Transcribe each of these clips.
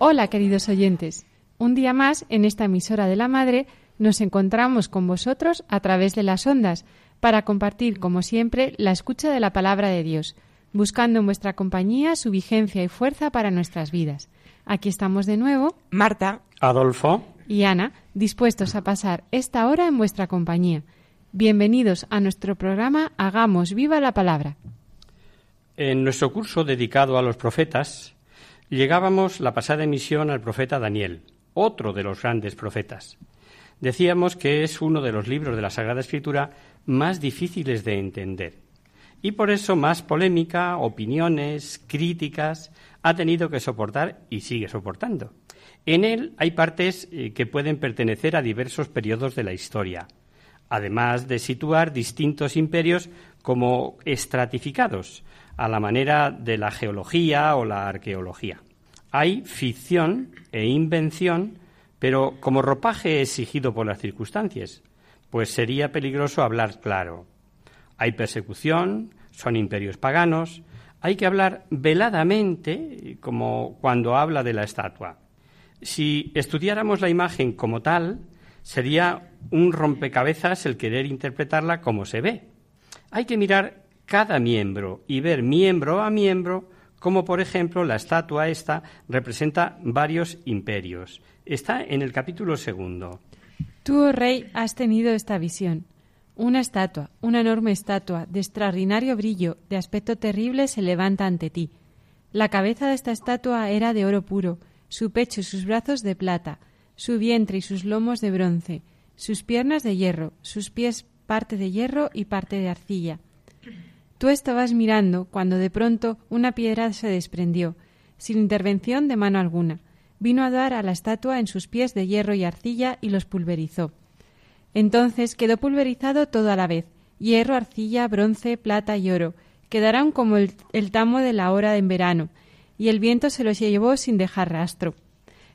Hola queridos oyentes, un día más en esta emisora de la Madre nos encontramos con vosotros a través de las ondas para compartir, como siempre, la escucha de la palabra de Dios, buscando en vuestra compañía su vigencia y fuerza para nuestras vidas. Aquí estamos de nuevo, Marta, Adolfo, y Ana, dispuestos a pasar esta hora en vuestra compañía. Bienvenidos a nuestro programa Hagamos viva la palabra. en nuestro curso dedicado a los profetas, llegábamos la pasada emisión al profeta Daniel, otro de los grandes profetas. Decíamos que es uno de los libros de la Sagrada Escritura más difíciles de entender. Y por eso más polémica, opiniones, críticas ha tenido que soportar y sigue soportando. En él hay partes eh, que pueden pertenecer a diversos periodos de la historia, además de situar distintos imperios como estratificados, a la manera de la geología o la arqueología. Hay ficción e invención, pero como ropaje exigido por las circunstancias, pues sería peligroso hablar claro. Hay persecución, son imperios paganos, hay que hablar veladamente, como cuando habla de la estatua. Si estudiáramos la imagen como tal, sería un rompecabezas el querer interpretarla como se ve. Hay que mirar cada miembro y ver miembro a miembro, como por ejemplo la estatua esta representa varios imperios. Está en el capítulo segundo. Tú, oh rey, has tenido esta visión. Una estatua, una enorme estatua, de extraordinario brillo, de aspecto terrible, se levanta ante ti. La cabeza de esta estatua era de oro puro, su pecho y sus brazos de plata, su vientre y sus lomos de bronce, sus piernas de hierro, sus pies parte de hierro y parte de arcilla. Tú estabas mirando cuando de pronto una piedra se desprendió, sin intervención de mano alguna. Vino a dar a la estatua en sus pies de hierro y arcilla y los pulverizó. Entonces quedó pulverizado todo a la vez, hierro, arcilla, bronce, plata y oro. Quedaron como el, tamo de la hora en verano, y el viento se los llevó sin dejar rastro.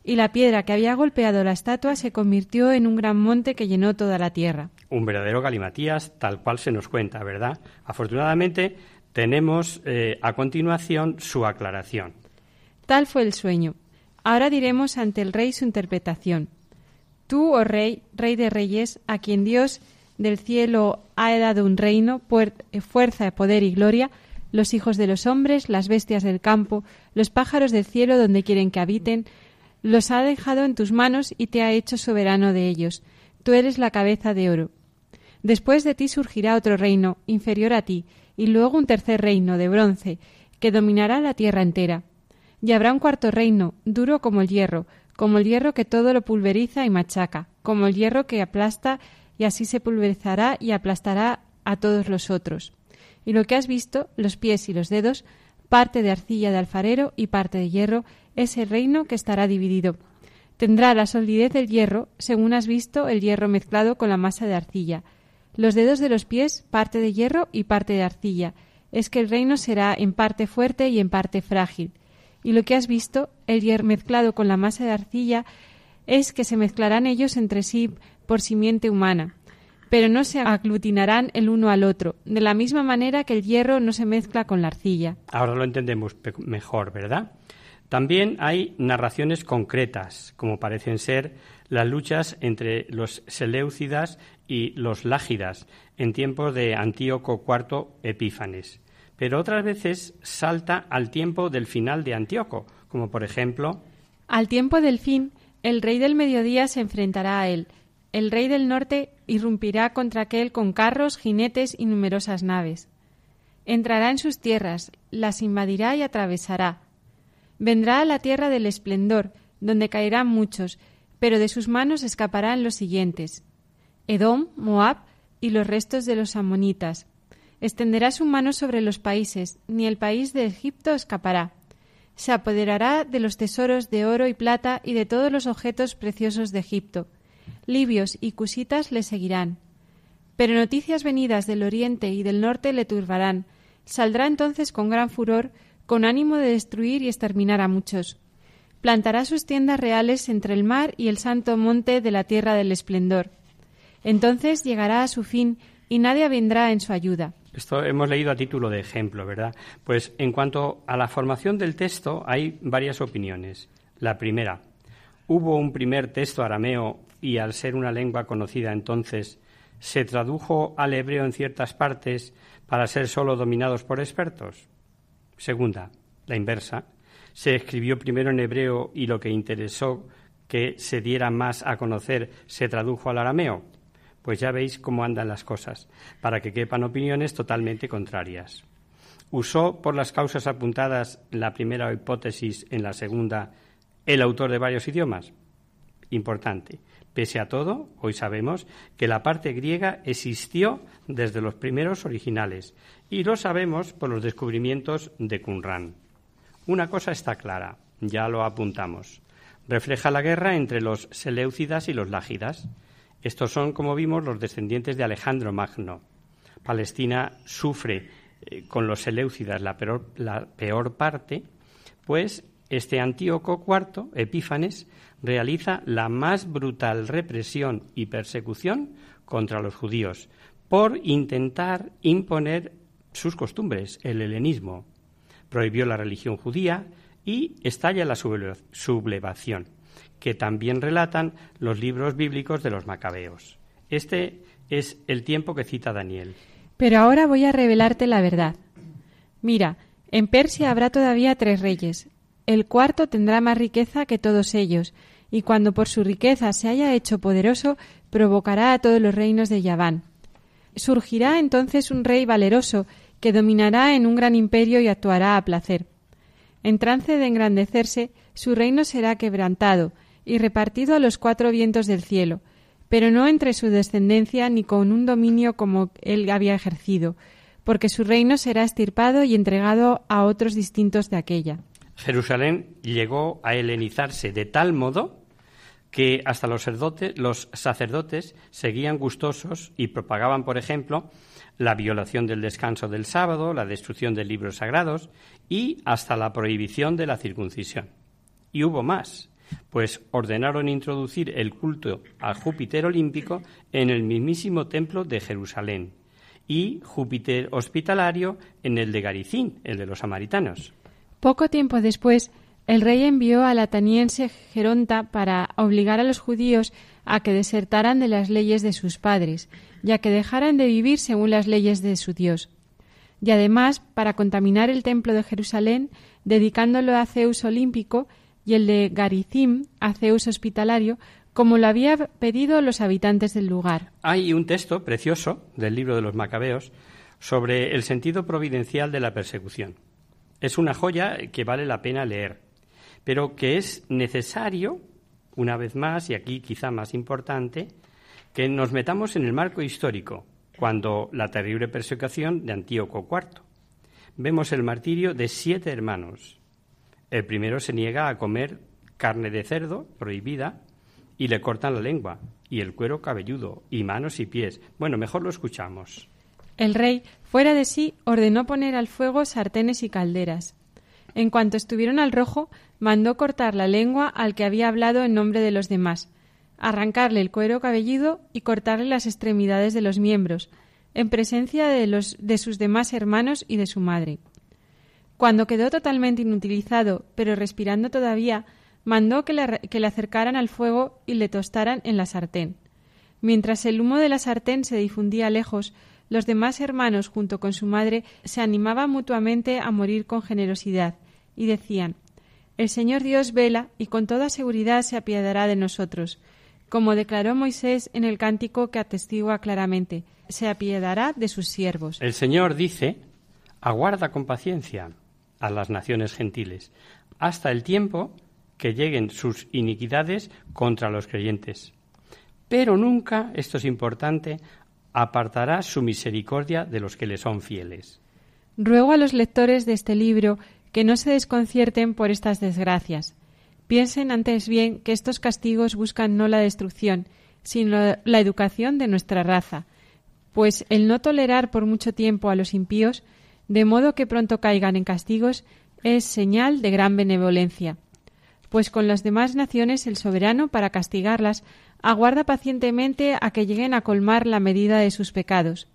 Y la piedra que había golpeado la estatua se convirtió en un gran monte que llenó toda la tierra. Un verdadero galimatías, tal cual se nos cuenta, ¿verdad? Afortunadamente tenemos eh, a continuación su aclaración. Tal fue el sueño. Ahora diremos ante el rey su interpretación. Tú, oh rey, rey de reyes, a quien Dios del cielo ha dado un reino, eh, fuerza, poder y gloria, los hijos de los hombres, las bestias del campo, los pájaros del cielo donde quieren que habiten, los ha dejado en tus manos y te ha hecho soberano de ellos. Tú eres la cabeza de oro. Después de ti surgirá otro reino, inferior a ti, y luego un tercer reino, de bronce, que dominará la tierra entera. Y habrá un cuarto reino, duro como el hierro, como el hierro que todo lo pulveriza y machaca, como el hierro que aplasta, y así se pulverizará y aplastará a todos los otros. Y lo que has visto, los pies y los dedos, parte de arcilla de alfarero y parte de hierro, es el reino que estará dividido. Tendrá la solidez del hierro, según has visto el hierro mezclado con la masa de arcilla. Los dedos de los pies, parte de hierro y parte de arcilla. Es que el reino será en parte fuerte y en parte frágil. Y lo que has visto, el hierro mezclado con la masa de arcilla, es que se mezclarán ellos entre sí por simiente humana, pero no se aglutinarán el uno al otro, de la misma manera que el hierro no se mezcla con la arcilla. Ahora lo entendemos mejor, ¿verdad? También hay narraciones concretas, como parecen ser las luchas entre los Seleucidas y los Lágidas en tiempos de Antíoco IV Epífanes. Pero otras veces salta al tiempo del final de Antíoco, como por ejemplo Al tiempo del fin, El rey del mediodía se enfrentará a él. El rey del norte irrumpirá contra aquel con carros, jinetes y numerosas naves. Entrará en sus tierras, las invadirá y atravesará. Vendrá a la tierra del esplendor, donde caerán muchos, pero de sus manos escaparán los siguientes: Edom, Moab y los restos de los amonitas. Extenderá su mano sobre los países, ni el país de Egipto escapará. Se apoderará de los tesoros de oro y plata y de todos los objetos preciosos de Egipto. Libios y cusitas le seguirán. Pero noticias venidas del oriente y del norte le turbarán. Saldrá entonces con gran furor, con ánimo de destruir y exterminar a muchos. Plantará sus tiendas reales entre el mar y el santo monte de la tierra del esplendor. Entonces llegará a su fin y nadie vendrá en su ayuda. Esto hemos leído a título de ejemplo, ¿verdad? Pues en cuanto a la formación del texto hay varias opiniones. La primera, hubo un primer texto arameo y al ser una lengua conocida entonces, se tradujo al hebreo en ciertas partes para ser solo dominados por expertos. Segunda, la inversa, se escribió primero en hebreo y lo que interesó que se diera más a conocer se tradujo al arameo. Pues ya veis cómo andan las cosas, para que quepan opiniones totalmente contrarias. ¿Usó por las causas apuntadas la primera hipótesis en la segunda el autor de varios idiomas? Importante. Pese a todo, hoy sabemos que la parte griega existió desde los primeros originales y lo sabemos por los descubrimientos de Qumran. Una cosa está clara, ya lo apuntamos. Refleja la guerra entre los Seleucidas y los Lágidas. Estos son, como vimos, los descendientes de Alejandro Magno. Palestina sufre eh, con los Seleucidas la peor, la peor parte, pues este Antíoco IV, Epífanes, realiza la más brutal represión y persecución contra los judíos por intentar imponer sus costumbres, el helenismo. Prohibió la religión judía y estalla la sublevación que también relatan los libros bíblicos de los macabeos. Este es el tiempo que cita Daniel. Pero ahora voy a revelarte la verdad. Mira, en Persia habrá todavía tres reyes. El cuarto tendrá más riqueza que todos ellos, y cuando por su riqueza se haya hecho poderoso, provocará a todos los reinos de Yaván. Surgirá entonces un rey valeroso, que dominará en un gran imperio y actuará a placer. En trance de engrandecerse, su reino será quebrantado, y repartido a los cuatro vientos del cielo, pero no entre su descendencia ni con un dominio como él había ejercido, porque su reino será estirpado y entregado a otros distintos de aquella. Jerusalén llegó a helenizarse de tal modo que hasta los sacerdotes, seguían gustosos y propagaban, por ejemplo, la violación del descanso del sábado, la destrucción de libros sagrados y hasta la prohibición de la circuncisión. Y hubo más pues ordenaron introducir el culto al Júpiter olímpico en el mismísimo templo de Jerusalén y Júpiter hospitalario en el de Garicín, el de los samaritanos. Poco tiempo después, el rey envió al ateniense Geronta para obligar a los judíos a que desertaran de las leyes de sus padres, ya que dejaran de vivir según las leyes de su Dios. Y además, para contaminar el templo de Jerusalén, dedicándolo a Zeus olímpico, y el de Garicim a Zeus hospitalario, como lo había pedido los habitantes del lugar. Hay un texto precioso del libro de los Macabeos sobre el sentido providencial de la persecución. Es una joya que vale la pena leer, pero que es necesario, una vez más, y aquí quizá más importante, que nos metamos en el marco histórico, cuando la terrible persecución de Antíoco IV. Vemos el martirio de siete hermanos, el primero se niega a comer carne de cerdo, prohibida, y le cortan la lengua, y el cuero cabelludo, y manos y pies. Bueno, mejor lo escuchamos. El rey, fuera de sí, ordenó poner al fuego sartenes y calderas. En cuanto estuvieron al rojo, mandó cortar la lengua al que había hablado en nombre de los demás, arrancarle el cuero cabelludo y cortarle las extremidades de los miembros, en presencia de, los, de sus demás hermanos y de su madre. Cuando quedó totalmente inutilizado, pero respirando todavía, mandó que le, acercaran al fuego y le tostaran en la sartén. Mientras el humo de la sartén se difundía lejos, los demás hermanos, junto con su madre, se animaban mutuamente a morir con generosidad, y decían El Señor Dios vela y con toda seguridad se apiadará de nosotros, como declaró Moisés en el cántico que atestigua claramente, se apiadará de sus siervos. El Señor dice, aguarda con paciencia a las naciones gentiles, hasta el tiempo que lleguen sus iniquidades contra los creyentes. Pero nunca, esto es importante, apartará su misericordia de los que le son fieles. Ruego a los lectores de este libro que no se desconcierten por estas desgracias. Piensen antes bien que estos castigos buscan no la destrucción, sino la educación de nuestra raza, pues el no tolerar por mucho tiempo a los impíos, de modo que pronto caigan en castigos, es señal de gran benevolencia. Pues con las demás naciones el soberano, para castigarlas, aguarda pacientemente a que lleguen a colmar la medida de sus pecados.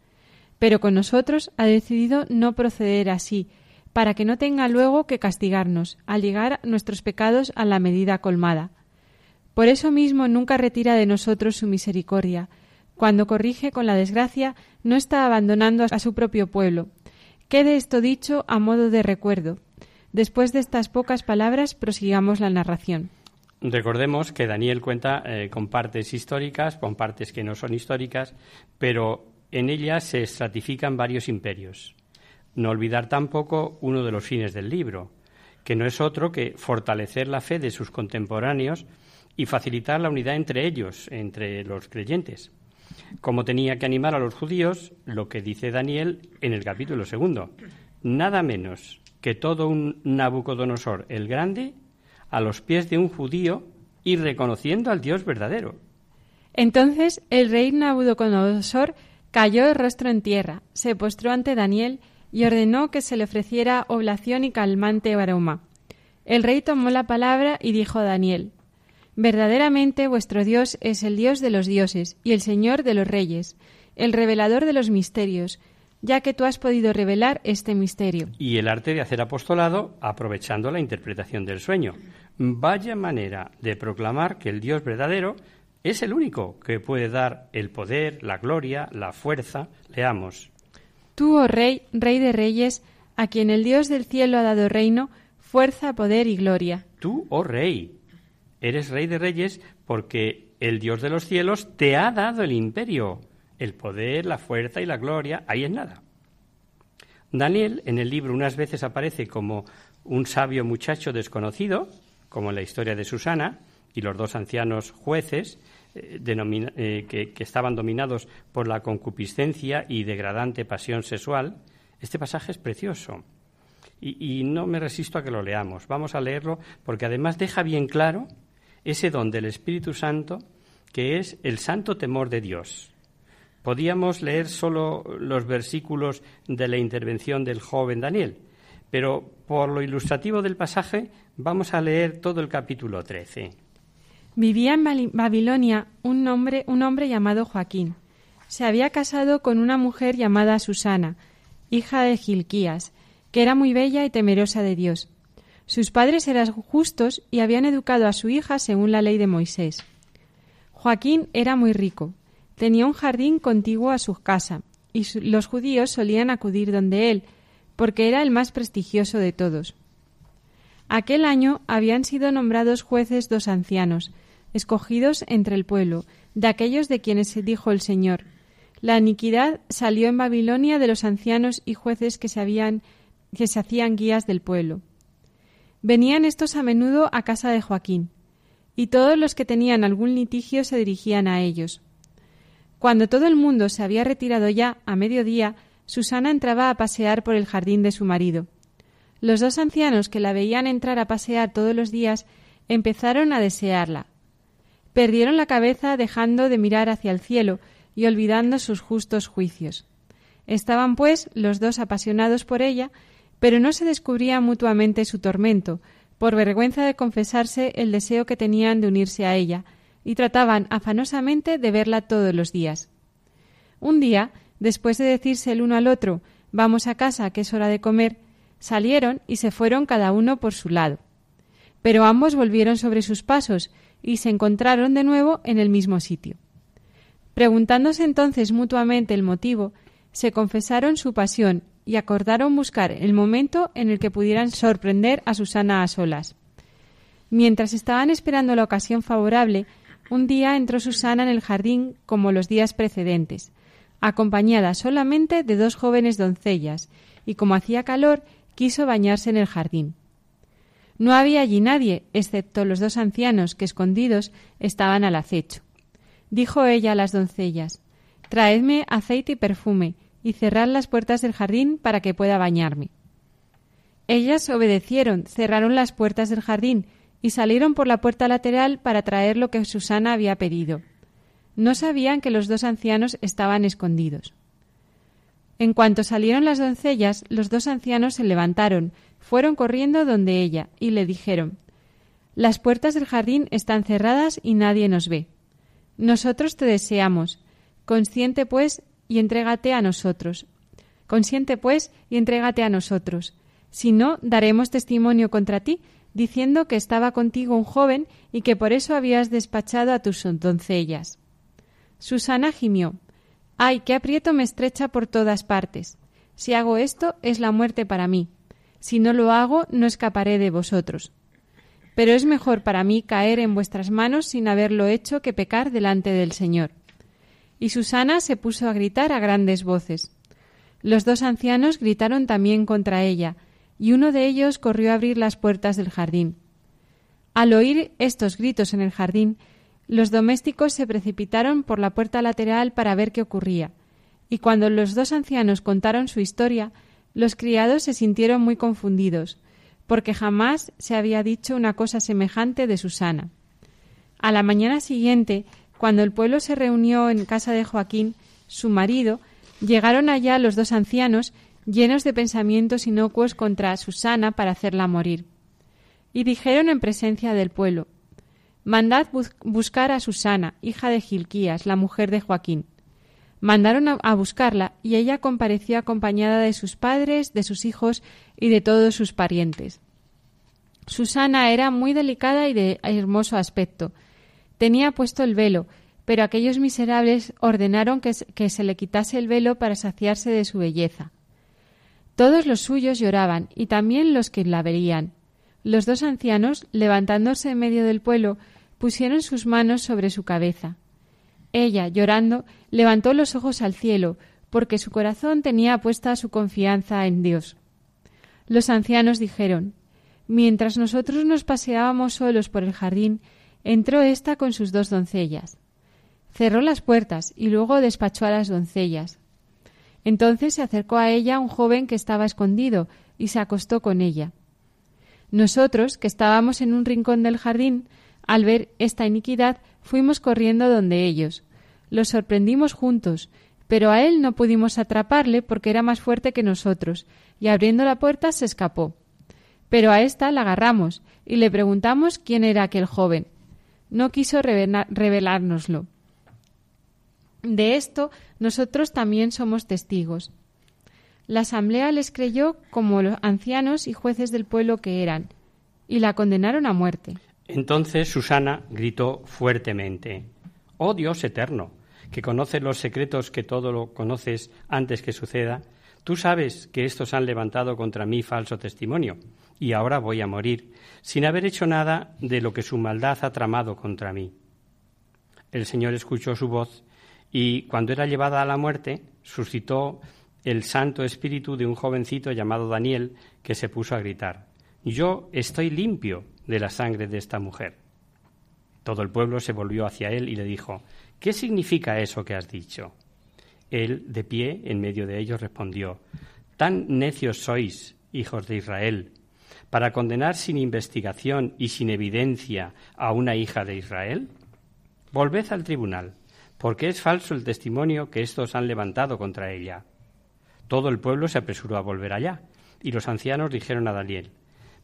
Pero con nosotros ha decidido no proceder así, para que no tenga luego que castigarnos, al llegar nuestros pecados a la medida colmada. Por eso mismo nunca retira de nosotros su misericordia. Cuando corrige con la desgracia, no está abandonando a su propio pueblo. Quede esto dicho a modo de recuerdo. Después de estas pocas palabras, prosigamos la narración. Recordemos que Daniel cuenta eh, con partes históricas, con partes que no son históricas, pero en ellas se estratifican varios imperios. No olvidar tampoco uno de los fines del libro, que no es otro que fortalecer la fe de sus contemporáneos y facilitar la unidad entre ellos, entre los creyentes. Como tenía que animar a los judíos, lo que dice Daniel en el capítulo segundo, nada menos que todo un Nabucodonosor el Grande a los pies de un judío y reconociendo al Dios verdadero. Entonces el rey Nabucodonosor cayó el rostro en tierra, se postró ante Daniel y ordenó que se le ofreciera oblación y calmante aroma. El rey tomó la palabra y dijo a Daniel Verdaderamente vuestro Dios es el Dios de los dioses y el Señor de los reyes, el revelador de los misterios, ya que tú has podido revelar este misterio. Y el arte de hacer apostolado aprovechando la interpretación del sueño. Vaya manera de proclamar que el Dios verdadero es el único que puede dar el poder, la gloria, la fuerza. Leamos. Tú, oh Rey, Rey de Reyes, a quien el Dios del cielo ha dado reino, fuerza, poder y gloria. Tú, oh Rey, eres Rey de Reyes porque el Dios de los cielos te ha dado el imperio el poder, la fuerza y la gloria, ahí es nada. Daniel en el libro unas veces aparece como un sabio muchacho desconocido, como en la historia de Susana, y los dos ancianos jueces eh, eh, que, estaban dominados por la concupiscencia y degradante pasión sexual. Este pasaje es precioso y, y no me resisto a que lo leamos. Vamos a leerlo porque además deja bien claro ese don del Espíritu Santo que es el santo temor de Dios. Podíamos leer solo los versículos de la intervención del joven Daniel, pero por lo ilustrativo del pasaje vamos a leer todo el capítulo 13. Vivía en Babilonia un hombre, un hombre llamado Joaquín. Se había casado con una mujer llamada Susana, hija de Gilquías, que era muy bella y temerosa de Dios. Sus padres eran justos y habían educado a su hija según la ley de Moisés. Joaquín era muy rico Tenía un jardín contiguo a su casa, y los judíos solían acudir donde él, porque era el más prestigioso de todos. Aquel año habían sido nombrados jueces dos ancianos, escogidos entre el pueblo, de aquellos de quienes se dijo el Señor. La iniquidad salió en Babilonia de los ancianos y jueces que se, habían, que se hacían guías del pueblo. Venían estos a menudo a casa de Joaquín, y todos los que tenían algún litigio se dirigían a ellos. Cuando todo el mundo se había retirado ya a mediodía, Susana entraba a pasear por el jardín de su marido. Los dos ancianos que la veían entrar a pasear todos los días empezaron a desearla. Perdieron la cabeza dejando de mirar hacia el cielo y olvidando sus justos juicios. Estaban, pues, los dos apasionados por ella, pero no se descubría mutuamente su tormento, por vergüenza de confesarse el deseo que tenían de unirse a ella, y trataban afanosamente de verla todos los días. Un día, después de decirse el uno al otro Vamos a casa, que es hora de comer, salieron y se fueron cada uno por su lado. Pero ambos volvieron sobre sus pasos y se encontraron de nuevo en el mismo sitio. Preguntándose entonces mutuamente el motivo, se confesaron su pasión y acordaron buscar el momento en el que pudieran sorprender a Susana a solas. Mientras estaban esperando la ocasión favorable, un día entró Susana en el jardín como los días precedentes, acompañada solamente de dos jóvenes doncellas, y como hacía calor, quiso bañarse en el jardín. No había allí nadie, excepto los dos ancianos que escondidos estaban al acecho. Dijo ella a las doncellas Traedme aceite y perfume, y cerrad las puertas del jardín para que pueda bañarme. Ellas obedecieron, cerraron las puertas del jardín y salieron por la puerta lateral para traer lo que Susana había pedido. No sabían que los dos ancianos estaban escondidos. En cuanto salieron las doncellas, los dos ancianos se levantaron, fueron corriendo donde ella, y le dijeron Las puertas del jardín están cerradas y nadie nos ve. Nosotros te deseamos. Consciente, pues, y entrégate a nosotros. Consiente, pues, y entrégate a nosotros. Si no, daremos testimonio contra ti, diciendo que estaba contigo un joven y que por eso habías despachado a tus doncellas. Susana gimió. Ay, qué aprieto me estrecha por todas partes. Si hago esto, es la muerte para mí. Si no lo hago, no escaparé de vosotros. Pero es mejor para mí caer en vuestras manos sin haberlo hecho que pecar delante del Señor. Y Susana se puso a gritar a grandes voces. Los dos ancianos gritaron también contra ella, y uno de ellos corrió a abrir las puertas del jardín. Al oír estos gritos en el jardín, los domésticos se precipitaron por la puerta lateral para ver qué ocurría, y cuando los dos ancianos contaron su historia, los criados se sintieron muy confundidos, porque jamás se había dicho una cosa semejante de Susana. A la mañana siguiente, cuando el pueblo se reunió en casa de Joaquín, su marido, llegaron allá los dos ancianos llenos de pensamientos inocuos contra Susana para hacerla morir. Y dijeron en presencia del pueblo Mandad buscar a Susana, hija de Gilquías, la mujer de Joaquín. Mandaron a, buscarla y ella compareció acompañada de sus padres, de sus hijos y de todos sus parientes. Susana era muy delicada y de hermoso aspecto. Tenía puesto el velo, pero aquellos miserables ordenaron que, se le quitase el velo para saciarse de su belleza. Todos los suyos lloraban, y también los que la veían. Los dos ancianos, levantándose en medio del pueblo, pusieron sus manos sobre su cabeza. Ella, llorando, levantó los ojos al cielo, porque su corazón tenía puesta su confianza en Dios. Los ancianos dijeron Mientras nosotros nos paseábamos solos por el jardín, entró ésta con sus dos doncellas. Cerró las puertas y luego despachó a las doncellas. Entonces se acercó a ella un joven que estaba escondido y se acostó con ella. Nosotros, que estábamos en un rincón del jardín, al ver esta iniquidad, fuimos corriendo donde ellos. Los sorprendimos juntos, pero a él no pudimos atraparle porque era más fuerte que nosotros, y abriendo la puerta se escapó. Pero a ésta la agarramos y le preguntamos quién era aquel joven. No quiso revelárnoslo. De esto nosotros también somos testigos. La asamblea les creyó como los ancianos y jueces del pueblo que eran, y la condenaron a muerte. Entonces Susana gritó fuertemente Oh Dios eterno, que conoces los secretos que todo lo conoces antes que suceda, tú sabes que estos han levantado contra mí falso testimonio, y ahora voy a morir, sin haber hecho nada de lo que su maldad ha tramado contra mí. El Señor escuchó su voz y cuando era llevada a la muerte, suscitó el Santo Espíritu de un jovencito llamado Daniel que se puso a gritar, Yo estoy limpio de la sangre de esta mujer. Todo el pueblo se volvió hacia él y le dijo, ¿qué significa eso que has dicho? Él, de pie, en medio de ellos, respondió, Tan necios sois, hijos de Israel, para condenar sin investigación y sin evidencia a una hija de Israel? Volved al tribunal porque es falso el testimonio que estos han levantado contra ella. Todo el pueblo se apresuró a volver allá, y los ancianos dijeron a Daniel,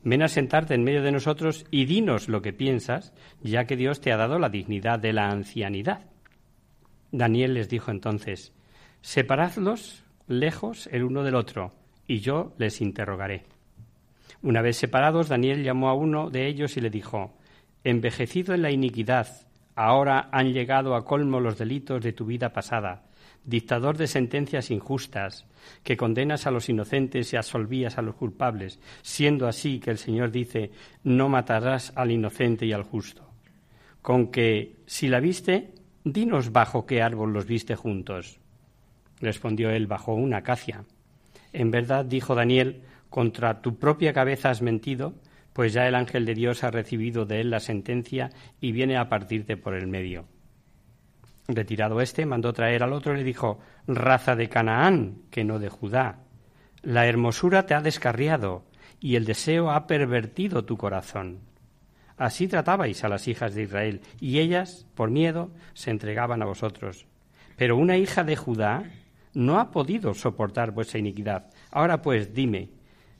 Ven a sentarte en medio de nosotros y dinos lo que piensas, ya que Dios te ha dado la dignidad de la ancianidad. Daniel les dijo entonces, Separadlos lejos el uno del otro, y yo les interrogaré. Una vez separados, Daniel llamó a uno de ellos y le dijo, Envejecido en la iniquidad, Ahora han llegado a colmo los delitos de tu vida pasada, dictador de sentencias injustas, que condenas a los inocentes y absolvías a los culpables, siendo así que el Señor dice, no matarás al inocente y al justo. Con que, si la viste, dinos bajo qué árbol los viste juntos. Respondió él, bajo una acacia. En verdad, dijo Daniel, contra tu propia cabeza has mentido, pues ya el ángel de Dios ha recibido de él la sentencia y viene a partirte por el medio. Retirado éste, mandó traer al otro y le dijo, raza de Canaán, que no de Judá. La hermosura te ha descarriado y el deseo ha pervertido tu corazón. Así tratabais a las hijas de Israel, y ellas, por miedo, se entregaban a vosotros. Pero una hija de Judá no ha podido soportar vuestra iniquidad. Ahora pues, dime,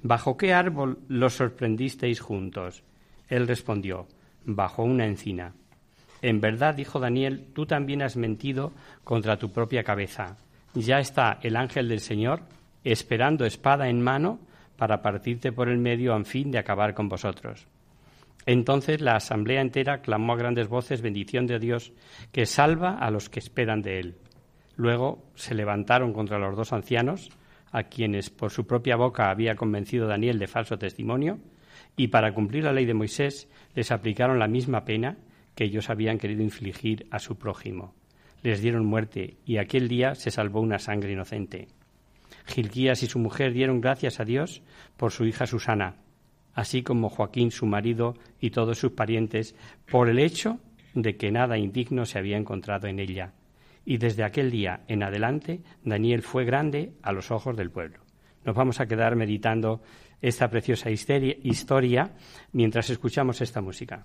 ¿bajo qué árbol los sorprendisteis juntos? Él respondió, bajo una encina. En verdad, dijo Daniel, tú también has mentido contra tu propia cabeza. Ya está el ángel del Señor esperando espada en mano para partirte por el medio a fin de acabar con vosotros. Entonces la asamblea entera clamó a grandes voces bendición de Dios que salva a los que esperan de él. Luego se levantaron contra los dos ancianos, a quienes por su propia boca había convencido Daniel de falso testimonio, y para cumplir la ley de Moisés les aplicaron la misma pena que ellos habían querido infligir a su prójimo. Les dieron muerte y aquel día se salvó una sangre inocente. Gilquías y su mujer dieron gracias a Dios por su hija Susana, así como Joaquín, su marido, y todos sus parientes, por el hecho de que nada indigno se había encontrado en ella. Y desde aquel día en adelante, Daniel fue grande a los ojos del pueblo. Nos vamos a quedar meditando esta preciosa historia mientras escuchamos esta música.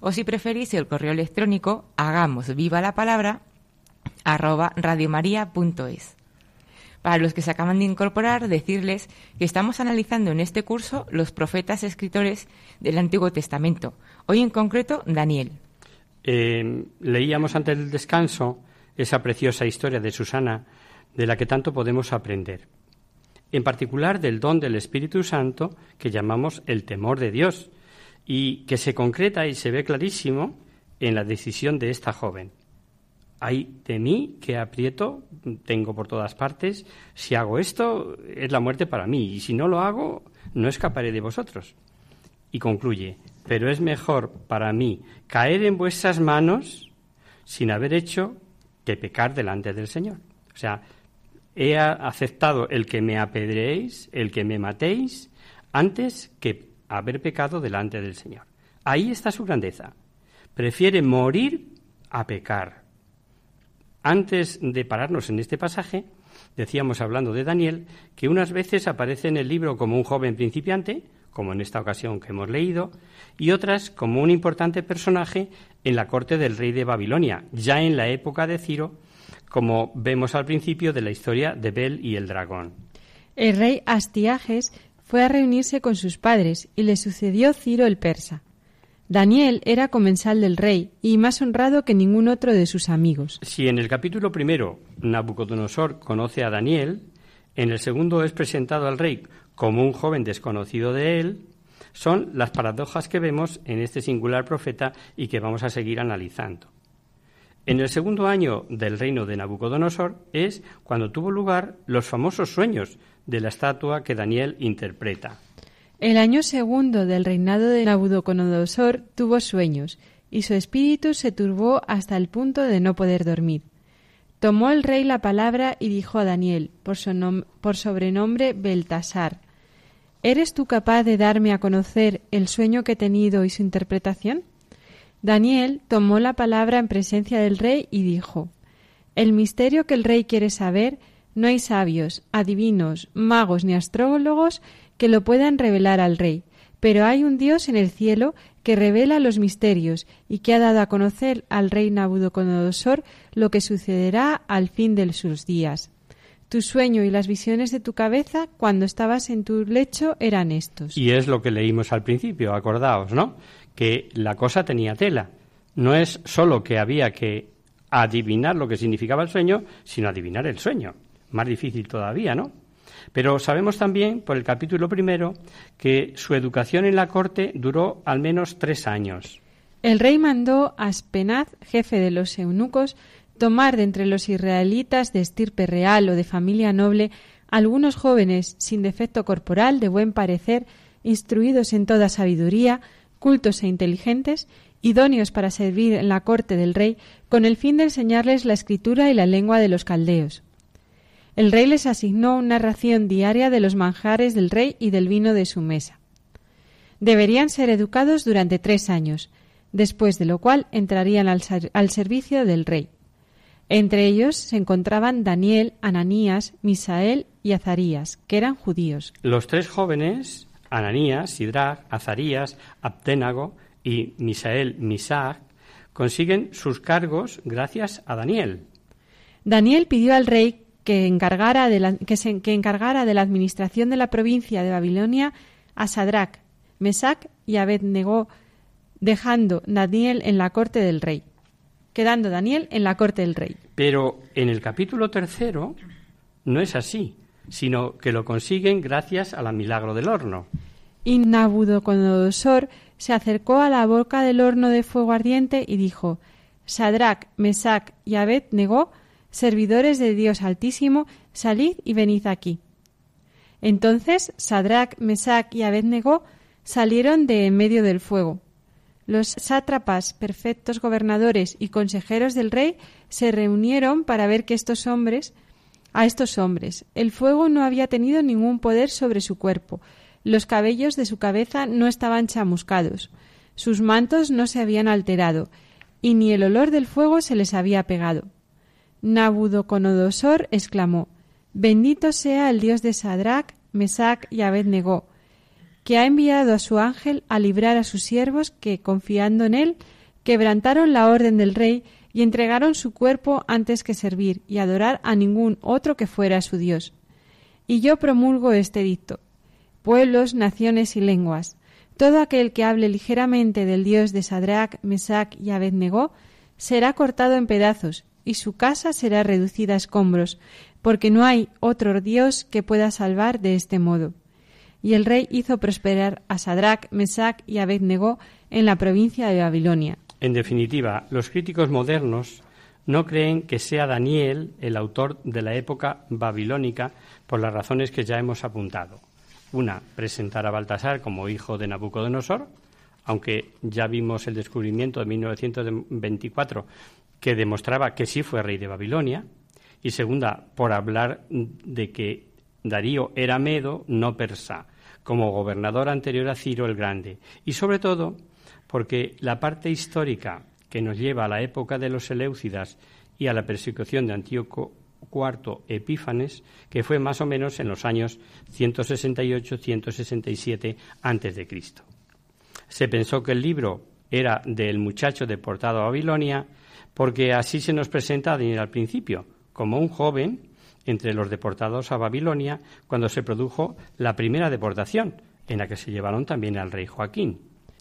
o si preferís el correo electrónico hagamos viva la palabra arroba radiomaria.es. Para los que se acaban de incorporar, decirles que estamos analizando en este curso los profetas escritores del Antiguo Testamento, hoy en concreto Daniel. Eh, leíamos antes del descanso esa preciosa historia de Susana de la que tanto podemos aprender, en particular del don del Espíritu Santo que llamamos el temor de Dios, y que se concreta y se ve clarísimo en la decisión de esta joven. Hay de mí que aprieto, tengo por todas partes, si hago esto es la muerte para mí y si no lo hago no escaparé de vosotros. Y concluye, pero es mejor para mí caer en vuestras manos sin haber hecho que pecar delante del Señor. O sea, he aceptado el que me apedreéis, el que me matéis, antes que haber pecado delante del Señor. Ahí está su grandeza. Prefiere morir a pecar. Antes de pararnos en este pasaje, decíamos hablando de Daniel, que unas veces aparece en el libro como un joven principiante, como en esta ocasión que hemos leído, y otras como un importante personaje en la corte del rey de Babilonia, ya en la época de Ciro, como vemos al principio de la historia de Bel y el dragón. El rey Astiages fue a reunirse con sus padres y le sucedió Ciro el persa. Daniel era comensal del rey y más honrado que ningún otro de sus amigos. Si en el capítulo primero Nabucodonosor conoce a Daniel, en el segundo es presentado al rey como un joven desconocido de él, son las paradojas que vemos en este singular profeta y que vamos a seguir analizando. En el segundo año del reino de Nabucodonosor es cuando tuvo lugar los famosos sueños de la estatua que Daniel interpreta. El año segundo del reinado de Nabucodonosor tuvo sueños, y su espíritu se turbó hasta el punto de no poder dormir. Tomó el rey la palabra y dijo a Daniel, por, por sobrenombre Beltasar, ¿Eres tú capaz de darme a conocer el sueño que he tenido y su interpretación? Daniel tomó la palabra en presencia del rey y dijo, El misterio que el rey quiere saber no hay sabios, adivinos, magos ni astrólogos que lo puedan revelar al rey, pero hay un Dios en el cielo que revela los misterios y que ha dado a conocer al rey Nabucodonosor lo que sucederá al fin de sus días. Tu sueño y las visiones de tu cabeza cuando estabas en tu lecho eran estos. Y es lo que leímos al principio, acordaos, ¿no? Que la cosa tenía tela. No es solo que había que adivinar lo que significaba el sueño, sino adivinar el sueño más difícil todavía, ¿no? Pero sabemos también, por el capítulo primero, que su educación en la corte duró al menos tres años. El rey mandó a Aspenaz, jefe de los eunucos, tomar de entre los israelitas de estirpe real o de familia noble algunos jóvenes sin defecto corporal, de buen parecer, instruidos en toda sabiduría, cultos e inteligentes, idóneos para servir en la corte del rey, con el fin de enseñarles la escritura y la lengua de los caldeos. El rey les asignó una ración diaria de los manjares del rey y del vino de su mesa. Deberían ser educados durante tres años, después de lo cual entrarían al, servicio del rey. Entre ellos se encontraban Daniel, Ananías, Misael y Azarías, que eran judíos. Los tres jóvenes, Ananías, Sidrach, Azarías, Abténago y Misael, Misach, consiguen sus cargos gracias a Daniel. Daniel pidió al rey que encargara de la, que, se, que encargara de la administración de la provincia de Babilonia a Sadrach, Mesac y Abednego, dejando Daniel en la corte del rey, quedando Daniel en la corte del rey. Pero en el capítulo tercero no es así, sino que lo consiguen gracias al milagro del horno. Y Nabucodonosor se acercó a la boca del horno de fuego ardiente y dijo: Sadrach, Mesac y Abednego, servidores de Dios Altísimo, salid y venid aquí. Entonces Sadrach, Mesach y Abednego salieron de en medio del fuego. Los sátrapas, perfectos gobernadores y consejeros del rey se reunieron para ver que estos hombres a estos hombres. El fuego no había tenido ningún poder sobre su cuerpo, los cabellos de su cabeza no estaban chamuscados, sus mantos no se habían alterado, y ni el olor del fuego se les había pegado. Nabucodonosor exclamó Bendito sea el Dios de Sadrach, Mesach y Abednego, que ha enviado a su ángel a librar a sus siervos que, confiando en él, quebrantaron la orden del rey y entregaron su cuerpo antes que servir y adorar a ningún otro que fuera su Dios. Y yo promulgo este dicto. Pueblos, naciones y lenguas, todo aquel que hable ligeramente del Dios de Sadrach, Mesach y Abednego será cortado en pedazos y su casa será reducida a escombros, porque no hay otro Dios que pueda salvar de este modo. Y el rey hizo prosperar a Sadrach, Mesach y Abednego en la provincia de Babilonia. En definitiva, los críticos modernos no creen que sea Daniel el autor de la época babilónica por las razones que ya hemos apuntado. Una, presentar a Baltasar como hijo de Nabucodonosor, aunque ya vimos el descubrimiento de 1924 que demostraba que sí fue rey de Babilonia. Y segunda, por hablar de que Darío era medo, no persa, como gobernador anterior a Ciro el Grande. Y sobre todo, porque la parte histórica que nos lleva a la época de los Seleucidas y a la persecución de Antíoco cuarto Epífanes, que fue más o menos en los años 168-167 antes de Cristo. Se pensó que el libro era del muchacho deportado a Babilonia, porque así se nos presenta a Daniel al principio, como un joven entre los deportados a Babilonia cuando se produjo la primera deportación, en la que se llevaron también al rey Joaquín.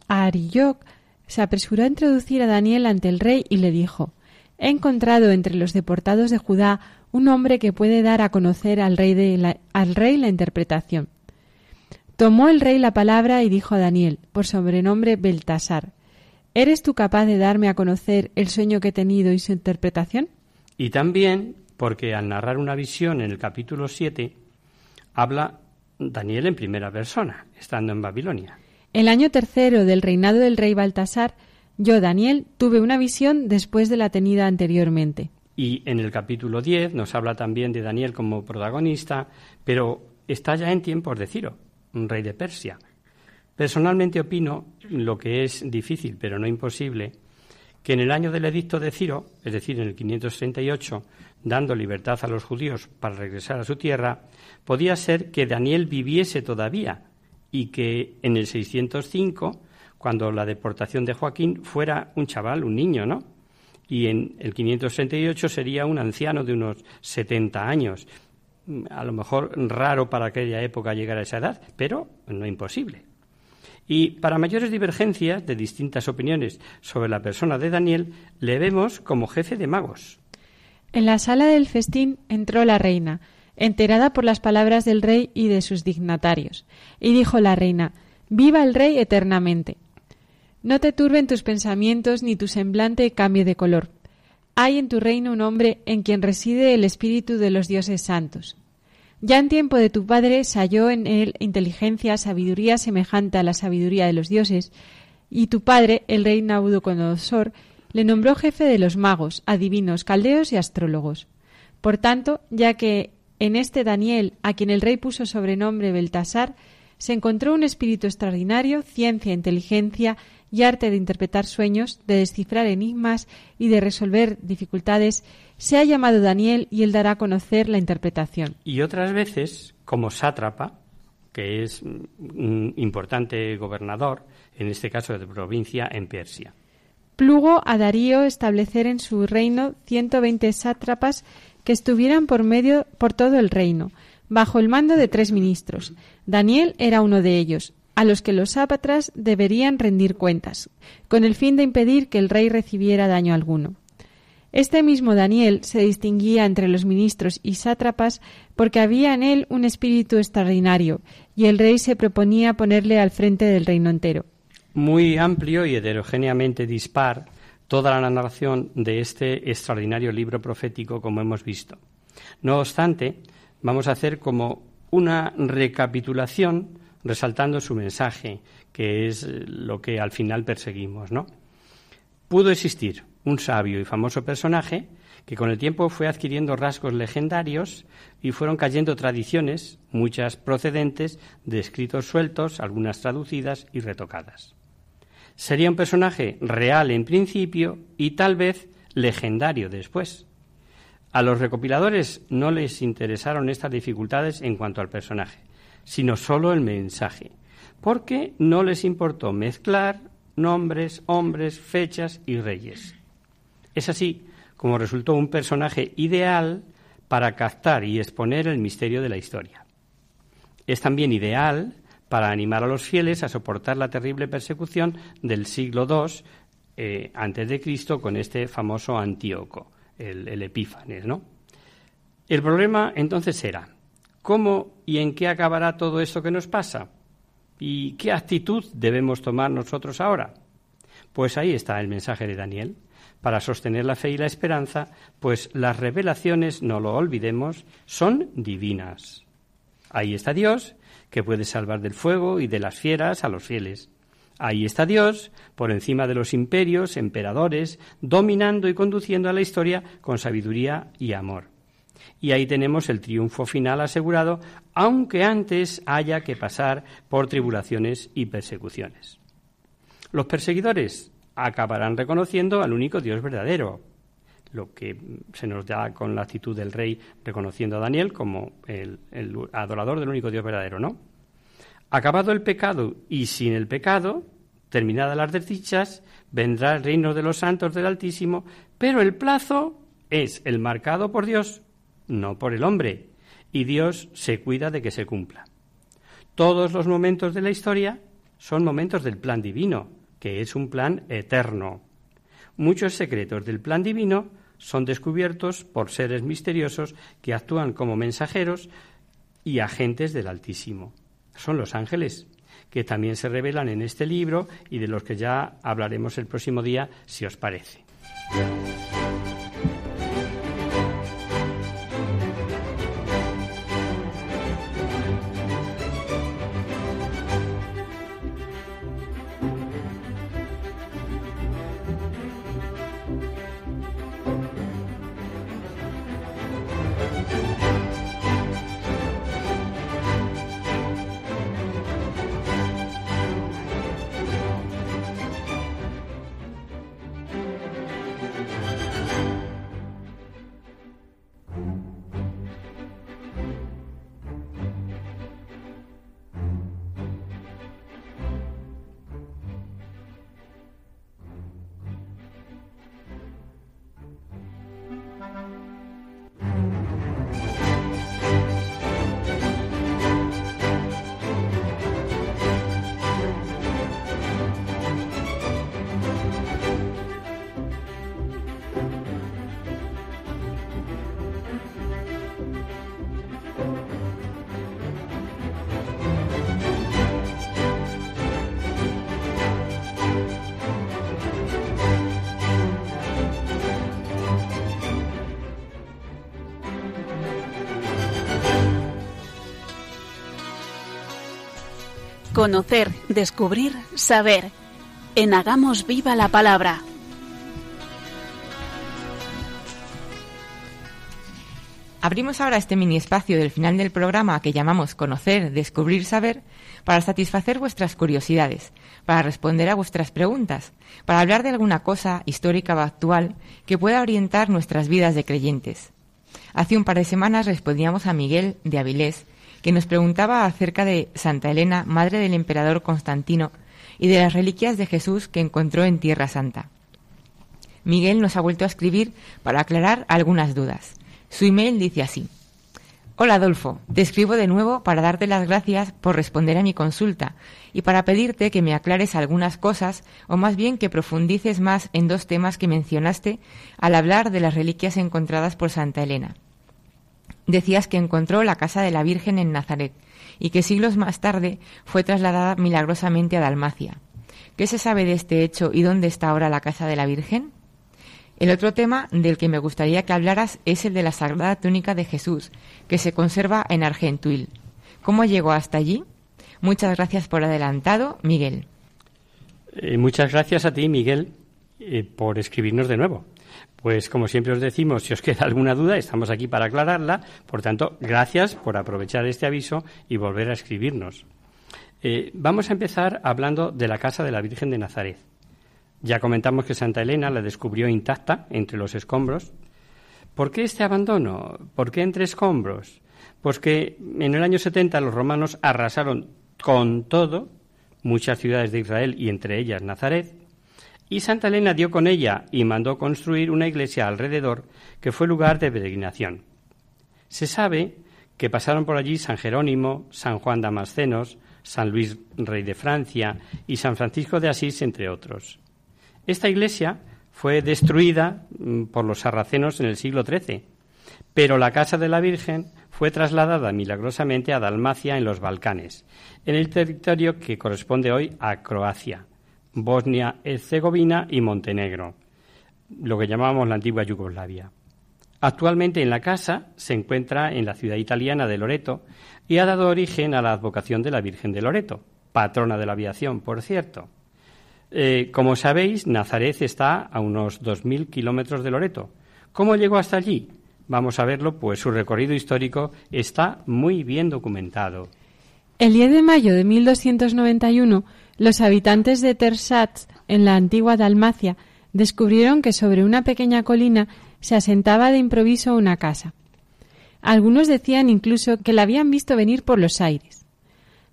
Arioc se apresuró a introducir a Daniel ante el rey y le dijo He encontrado entre los deportados de Judá un hombre que puede dar a conocer al rey, la, al rey la interpretación. Tomó el rey la palabra y dijo a Daniel, por sobrenombre Beltasar, ¿Eres tú capaz de darme a conocer el sueño que he tenido y su interpretación? Y también porque al narrar una visión en el capítulo 7, habla Daniel en primera persona, estando en Babilonia. El año tercero del reinado del rey Baltasar, yo, Daniel, tuve una visión después de la tenida anteriormente. Y en el capítulo 10 nos habla también de Daniel como protagonista, pero está ya en tiempos de Ciro, un rey de Persia. Personalmente opino lo que es difícil, pero no imposible, que en el año del edicto de Ciro, es decir, en el 538, dando libertad a los judíos para regresar a su tierra, podía ser que Daniel viviese todavía y que en el 605, cuando la deportación de Joaquín, fuera un chaval, un niño, ¿no? y en el 568 sería un anciano de unos 70 años. A lo mejor raro para aquella época llegar a esa edad, pero no imposible. Y para mayores divergencias de distintas opiniones sobre la persona de Daniel, le vemos como jefe de magos. En la sala del festín entró la reina, enterada por las palabras del rey y de sus dignatarios, y dijo la reina Viva el rey eternamente. No te turben tus pensamientos ni tu semblante cambie de color. Hay en tu reino un hombre en quien reside el espíritu de los dioses santos. Ya en tiempo de tu padre se halló en él inteligencia, sabiduría semejante a la sabiduría de los dioses, y tu padre, el rey Nabucodonosor, le nombró jefe de los magos, adivinos, caldeos y astrólogos. Por tanto, ya que en este Daniel, a quien el rey puso sobrenombre Beltasar, se encontró un espíritu extraordinario, ciencia, inteligencia y arte de interpretar sueños, de descifrar enigmas y de resolver dificultades, se ha llamado Daniel y él dará a conocer la interpretación. Y otras veces, como sátrapa, que es un importante gobernador, en este caso de provincia en Persia. Plugo a Darío establecer en su reino 120 sátrapas que estuvieran por medio por todo el reino, bajo el mando de tres ministros. Daniel era uno de ellos, a los que los sápatras deberían rendir cuentas, con el fin de impedir que el rey recibiera daño alguno. Este mismo Daniel se distinguía entre los ministros y sátrapas porque había en él un espíritu extraordinario, y el rey se proponía ponerle al frente del reino entero. Muy amplio y heterogéneamente dispar toda la narración de este extraordinario libro profético, como hemos visto. No obstante, vamos a hacer como una recapitulación resaltando su mensaje, que es lo que al final perseguimos, ¿no? Pudo existir un sabio y famoso personaje que con el tiempo fue adquiriendo rasgos legendarios y fueron cayendo tradiciones, muchas procedentes de escritos sueltos, algunas traducidas y retocadas. Sería un personaje real en principio y tal vez legendario después. A los recopiladores no les interesaron estas dificultades en cuanto al personaje, sino solo el mensaje, porque no les importó mezclar nombres, hombres, fechas y reyes. Es así como resultó un personaje ideal para captar y exponer el misterio de la historia. Es también ideal para animar a los fieles a soportar la terrible persecución del siglo II eh, antes de Cristo con este famoso Antíoco, el, el Epífanes, ¿no? El problema entonces era cómo y en qué acabará todo esto que nos pasa y qué actitud debemos tomar nosotros ahora. Pues ahí está el mensaje de Daniel para sostener la fe y la esperanza, pues las revelaciones, no lo olvidemos, son divinas. Ahí está Dios, que puede salvar del fuego y de las fieras a los fieles. Ahí está Dios, por encima de los imperios, emperadores, dominando y conduciendo a la historia con sabiduría y amor. Y ahí tenemos el triunfo final asegurado, aunque antes haya que pasar por tribulaciones y persecuciones. Los perseguidores acabarán reconociendo al único Dios verdadero, lo que se nos da con la actitud del rey reconociendo a Daniel como el, adorador del único Dios verdadero, ¿no? Acabado el pecado y sin el pecado, terminadas las desdichas, vendrá el reino de los santos del Altísimo, pero el plazo es el marcado por Dios, no por el hombre, y Dios se cuida de que se cumpla. Todos los momentos de la historia son momentos del plan divino, que es un plan eterno. Muchos secretos del plan divino son descubiertos por seres misteriosos que actúan como mensajeros y agentes del Altísimo. Son los ángeles, que también se revelan en este libro y de los que ya hablaremos el próximo día, si os parece. Conocer, descubrir, saber. En Hagamos Viva la Palabra. Abrimos ahora este mini espacio del final del programa que llamamos Conocer, Descubrir, Saber para satisfacer vuestras curiosidades, para responder a vuestras preguntas, para hablar de alguna cosa histórica o actual que pueda orientar nuestras vidas de creyentes. Hace un par de semanas respondíamos a Miguel de Avilés que nos preguntaba acerca de Santa Elena, madre del emperador Constantino, y de las reliquias de Jesús que encontró en Tierra Santa. Miguel nos ha vuelto a escribir para aclarar algunas dudas. Su email dice así. Hola Adolfo, te escribo de nuevo para darte las gracias por responder a mi consulta y para pedirte que me aclares algunas cosas o más bien que profundices más en dos temas que mencionaste al hablar de las reliquias encontradas por Santa Elena decías que encontró la casa de la Virgen en Nazaret y que siglos más tarde fue trasladada milagrosamente a Dalmacia. ¿Qué se sabe de este hecho y dónde está ahora la casa de la Virgen? El otro tema del que me gustaría que hablaras es el de la Sagrada Túnica de Jesús, que se conserva en Argentuil. ¿Cómo llegó hasta allí? Muchas gracias por adelantado, Miguel. Eh, muchas gracias a ti, Miguel, eh, por escribirnos de nuevo. Pues como siempre os decimos, si os queda alguna duda, estamos aquí para aclararla. Por tanto, gracias por aprovechar este aviso y volver a escribirnos. Eh, vamos a empezar hablando de la casa de la Virgen de Nazaret. Ya comentamos que Santa Elena la descubrió intacta entre los escombros. ¿Por qué este abandono? ¿Por qué entre escombros? Pues que en el año 70 los romanos arrasaron con todo muchas ciudades de Israel y entre ellas Nazaret, y Santa Elena dio con ella y mandó construir una iglesia alrededor que fue lugar de peregrinación. Se sabe que pasaron por allí San Jerónimo, San Juan Damascenos, San Luis, rey de Francia, y San Francisco de Asís, entre otros. Esta iglesia fue destruida mm, por los sarracenos en el siglo XIII, pero la casa de la Virgen fue trasladada milagrosamente a Dalmacia en los Balcanes, en el territorio que corresponde hoy a Croacia, Bosnia, Herzegovina y Montenegro, lo que llamábamos la antigua Yugoslavia. Actualmente en la casa se encuentra en la ciudad italiana de Loreto y ha dado origen a la advocación de la Virgen de Loreto, patrona de la aviación, por cierto. Eh, como sabéis, Nazaret está a unos 2.000 kilómetros de Loreto. ¿Cómo llegó hasta allí? Vamos a verlo, pues su recorrido histórico está muy bien documentado. El 10 de mayo de 1291, los habitantes de Tersatz, en la antigua Dalmacia, descubrieron que sobre una pequeña colina se asentaba de improviso una casa. Algunos decían incluso que la habían visto venir por los aires.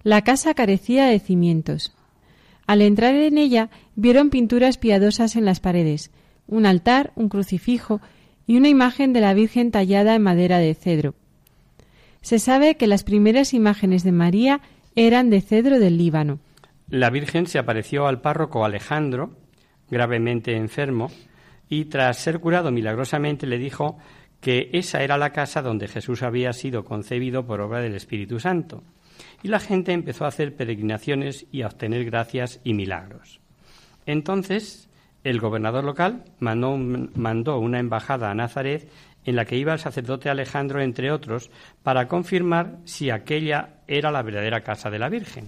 La casa carecía de cimientos. Al entrar en ella vieron pinturas piadosas en las paredes, un altar, un crucifijo y una imagen de la Virgen tallada en madera de cedro. Se sabe que las primeras imágenes de María eran de cedro del Líbano. La Virgen se apareció al párroco Alejandro, gravemente enfermo, y tras ser curado milagrosamente le dijo que esa era la casa donde Jesús había sido concebido por obra del Espíritu Santo. Y la gente empezó a hacer peregrinaciones y a obtener gracias y milagros. Entonces, el gobernador local mandó, una embajada a Nazaret en la que iba el sacerdote Alejandro, entre otros, para confirmar si aquella era la verdadera casa de la Virgen.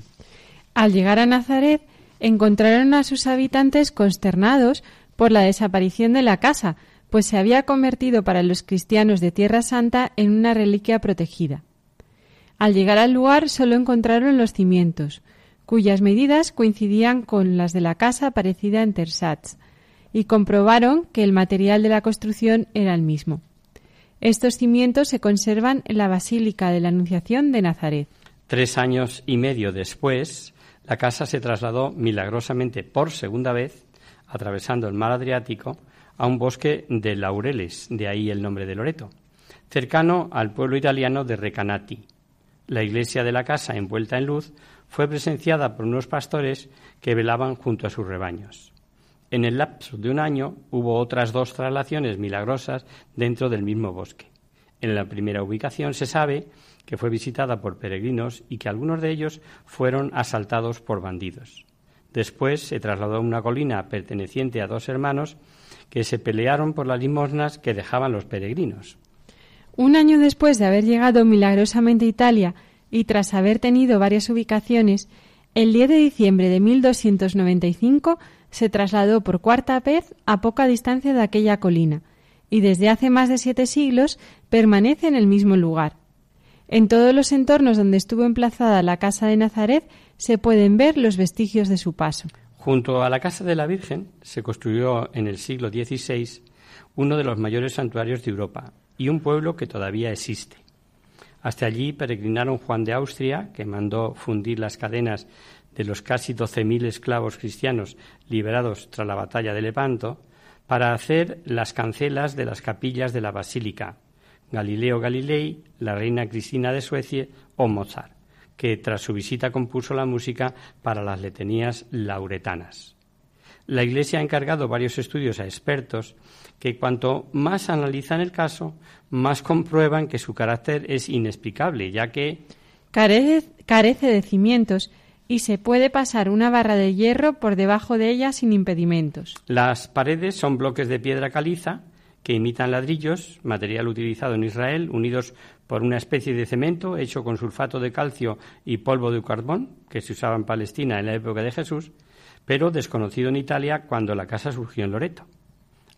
Al llegar a Nazaret, encontraron a sus habitantes consternados por la desaparición de la casa, pues se había convertido para los cristianos de Tierra Santa en una reliquia protegida. Al llegar al lugar solo encontraron los cimientos, cuyas medidas coincidían con las de la casa aparecida en Tersatz, y comprobaron que el material de la construcción era el mismo. Estos cimientos se conservan en la Basílica de la Anunciación de Nazaret. Tres años y medio después, la casa se trasladó milagrosamente por segunda vez atravesando el mar Adriático, a un bosque de laureles, de ahí el nombre de Loreto, cercano al pueblo italiano de Recanati. La iglesia de la casa, envuelta en luz, fue presenciada por unos pastores que velaban junto a sus rebaños. En el lapso de un año hubo otras dos traslaciones milagrosas dentro del mismo bosque. En la primera ubicación se sabe que fue visitada por peregrinos y que algunos de ellos fueron asaltados por bandidos. Después se trasladó a una colina perteneciente a dos hermanos que se pelearon por las limosnas que dejaban los peregrinos. Un año después de haber llegado milagrosamente a Italia y tras haber tenido varias ubicaciones, el 10 de diciembre de 1295 se trasladó por cuarta vez a poca distancia de aquella colina y desde hace más de siete siglos permanece en el mismo lugar. En todos los entornos donde estuvo emplazada la casa de Nazaret se pueden ver los vestigios de su paso. Junto a la Casa de la Virgen se construyó en el siglo XVI uno de los mayores santuarios de Europa y un pueblo que todavía existe. Hasta allí peregrinaron Juan de Austria, que mandó fundir las cadenas de los casi 12.000 esclavos cristianos liberados tras la batalla de Lepanto, para hacer las cancelas de las capillas de la Basílica, Galileo Galilei, la reina Cristina de Suecia o Mozart que tras su visita compuso la música para las letanías lauretanas. La Iglesia ha encargado varios estudios a expertos que cuanto más analizan el caso, más comprueban que su carácter es inexplicable, ya que carece, de cimientos y se puede pasar una barra de hierro por debajo de ella sin impedimentos. Las paredes son bloques de piedra caliza que imitan ladrillos, material utilizado en Israel, unidos por una especie de cemento hecho con sulfato de calcio y polvo de carbón, que se usaba en Palestina en la época de Jesús, pero desconocido en Italia cuando la casa surgió en Loreto.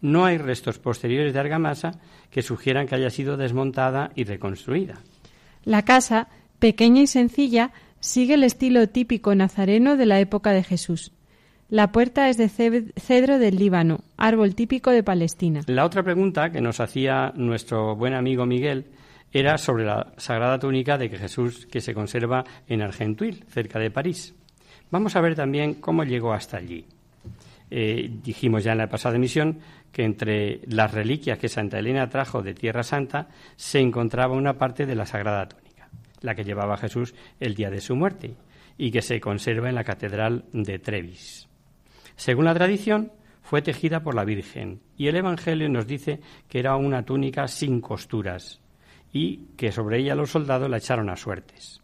No hay restos posteriores de argamasa que sugieran que haya sido desmontada y reconstruida. La casa, pequeña y sencilla, sigue el estilo típico nazareno de la época de Jesús. La puerta es de cedro del Líbano, árbol típico de Palestina. La otra pregunta que nos hacía nuestro buen amigo Miguel era sobre la sagrada túnica de Jesús que se conserva en Argentuil, cerca de París. Vamos a ver también cómo llegó hasta allí. Eh, dijimos ya en la pasada emisión que entre las reliquias que Santa Elena trajo de Tierra Santa se encontraba una parte de la sagrada túnica, la que llevaba Jesús el día de su muerte y que se conserva en la Catedral de Trevis. Según la tradición, fue tejida por la Virgen y el Evangelio nos dice que era una túnica sin costuras y que sobre ella los soldados la echaron a suertes.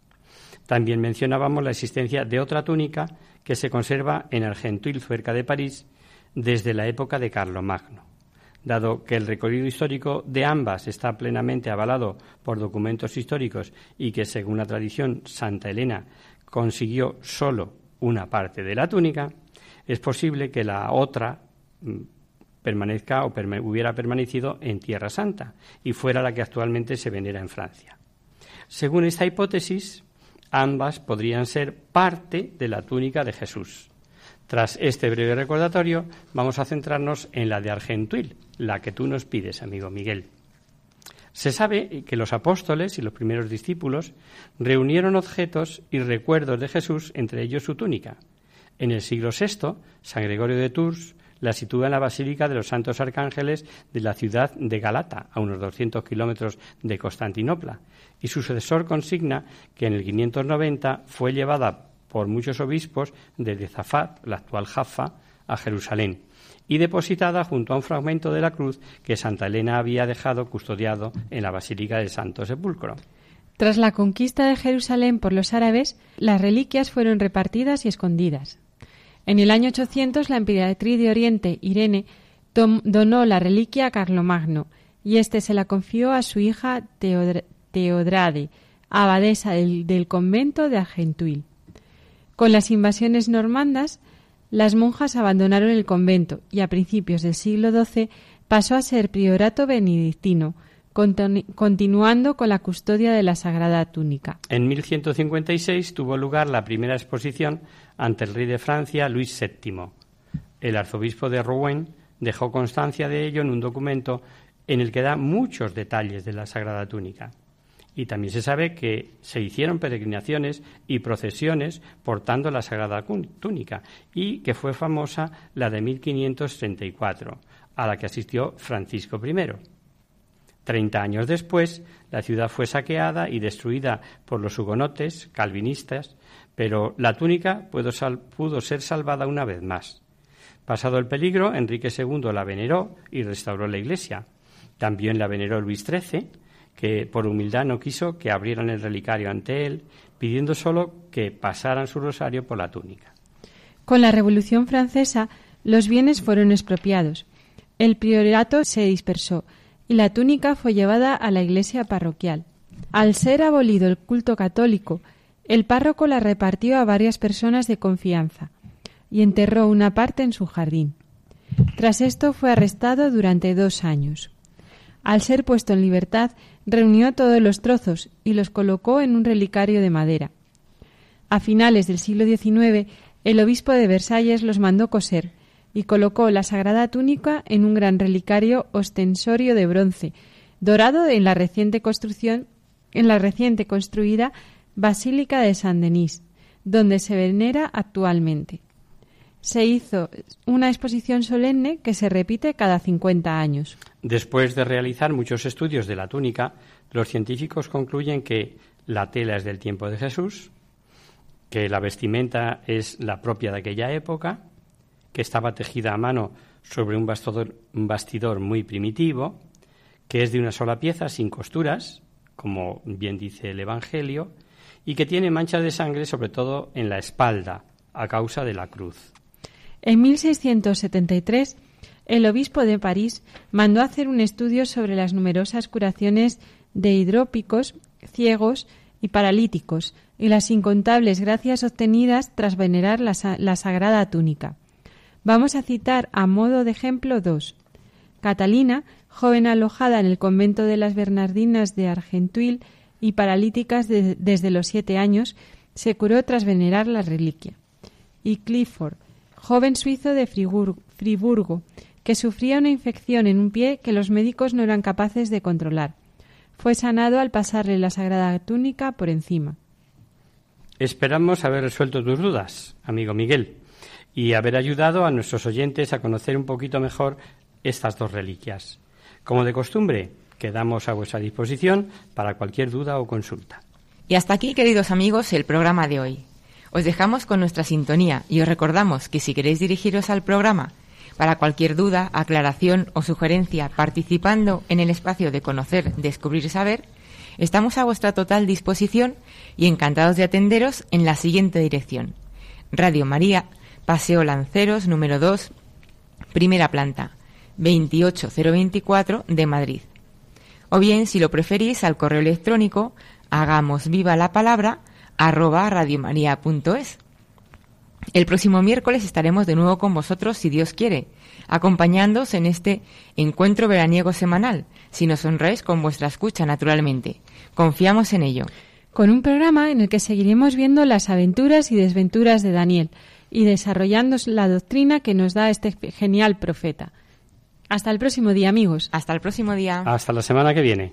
También mencionábamos la existencia de otra túnica que se conserva en Argentuil, cerca de París, desde la época de Carlomagno. Dado que el recorrido histórico de ambas está plenamente avalado por documentos históricos y que, según la tradición, Santa Elena consiguió solo una parte de la túnica, es posible que la otra mm, permanezca o hubiera permanecido en Tierra Santa y fuera la que actualmente se venera en Francia. Según esta hipótesis, ambas podrían ser parte de la túnica de Jesús. Tras este breve recordatorio, vamos a centrarnos en la de Argentuil, la que tú nos pides, amigo Miguel. Se sabe que los apóstoles y los primeros discípulos reunieron objetos y recuerdos de Jesús, entre ellos su túnica, en el siglo VI, San Gregorio de Tours la sitúa en la Basílica de los Santos Arcángeles de la ciudad de Galata, a unos 200 kilómetros de Constantinopla, y su sucesor consigna que en el 590 fue llevada por muchos obispos desde Zafat, la actual Jaffa, a Jerusalén, y depositada junto a un fragmento de la cruz que Santa Elena había dejado custodiado en la Basílica del Santo Sepulcro. Tras la conquista de Jerusalén por los árabes, las reliquias fueron repartidas y escondidas. En el año 800 la emperatriz de Oriente, Irene, donó la reliquia a Carlomagno y éste se la confió a su hija Teodrade, abadesa del, convento de Argentuil. Con las invasiones normandas, las monjas abandonaron el convento y a principios del siglo XII pasó a ser priorato benedictino, continuando con la custodia de la Sagrada Túnica. En 1156 tuvo lugar la primera exposición ante el rey de Francia, Luis VII. El arzobispo de Rouen dejó constancia de ello en un documento en el que da muchos detalles de la Sagrada Túnica. Y también se sabe que se hicieron peregrinaciones y procesiones portando la Sagrada Túnica y que fue famosa la de 1534, a la que asistió Francisco I. Treinta años después, la ciudad fue saqueada y destruida por los hugonotes calvinistas, pero la túnica pudo, ser salvada una vez más. Pasado el peligro, Enrique II la veneró y restauró la iglesia. También la veneró Luis XIII, que por humildad no quiso que abrieran el relicario ante él, pidiendo solo que pasaran su rosario por la túnica. Con la Revolución Francesa, los bienes fueron expropiados. El priorato se dispersó y la túnica fue llevada a la iglesia parroquial. Al ser abolido el culto católico, el párroco la repartió a varias personas de confianza y enterró una parte en su jardín. Tras esto fue arrestado durante dos años. Al ser puesto en libertad, reunió todos los trozos y los colocó en un relicario de madera. A finales del siglo XIX, el obispo de Versalles los mandó coser y colocó la sagrada túnica en un gran relicario ostensorio de bronce, dorado en la reciente construcción, en la reciente construida Basílica de San Denis, donde se venera actualmente. Se hizo una exposición solemne que se repite cada 50 años. Después de realizar muchos estudios de la túnica, los científicos concluyen que la tela es del tiempo de Jesús, que la vestimenta es la propia de aquella época, que estaba tejida a mano sobre un bastidor, muy primitivo, que es de una sola pieza, sin costuras, como bien dice el Evangelio, y que tiene manchas de sangre sobre todo en la espalda, a causa de la cruz. En 1673, el obispo de París mandó hacer un estudio sobre las numerosas curaciones de hidrópicos, ciegos y paralíticos y las incontables gracias obtenidas tras venerar la, la sagrada túnica. Vamos a citar a modo de ejemplo dos. Catalina, joven alojada en el convento de las Bernardinas de Argentuil y paralíticas desde los siete años, se curó tras venerar la reliquia. Y Clifford, joven suizo de Friburgo, que sufría una infección en un pie que los médicos no eran capaces de controlar. Fue sanado al pasarle la sagrada túnica por encima. Esperamos haber resuelto tus dudas, amigo Miguel y haber ayudado a nuestros oyentes a conocer un poquito mejor estas dos reliquias. Como de costumbre, quedamos a vuestra disposición para cualquier duda o consulta. Y hasta aquí, queridos amigos, el programa de hoy. Os dejamos con nuestra sintonía y os recordamos que si queréis dirigiros al programa para cualquier duda, aclaración o sugerencia participando en el espacio de conocer, descubrir y saber, estamos a vuestra total disposición y encantados de atenderos en la siguiente dirección. Radio María, Paseo Lanceros, número 2, primera planta, 28024 de Madrid. O bien, si lo preferís, al correo electrónico hagamos viva la palabra arroba radiomaria.es. El próximo miércoles estaremos de nuevo con vosotros, si Dios quiere, acompañándoos en este encuentro veraniego semanal, si nos honráis con vuestra escucha, naturalmente. Confiamos en ello. Con un programa en el que seguiremos viendo las aventuras y desventuras de Daniel, y desarrollando la doctrina que nos da este genial profeta. Hasta el próximo día, amigos. Hasta el próximo día. Hasta la semana que viene.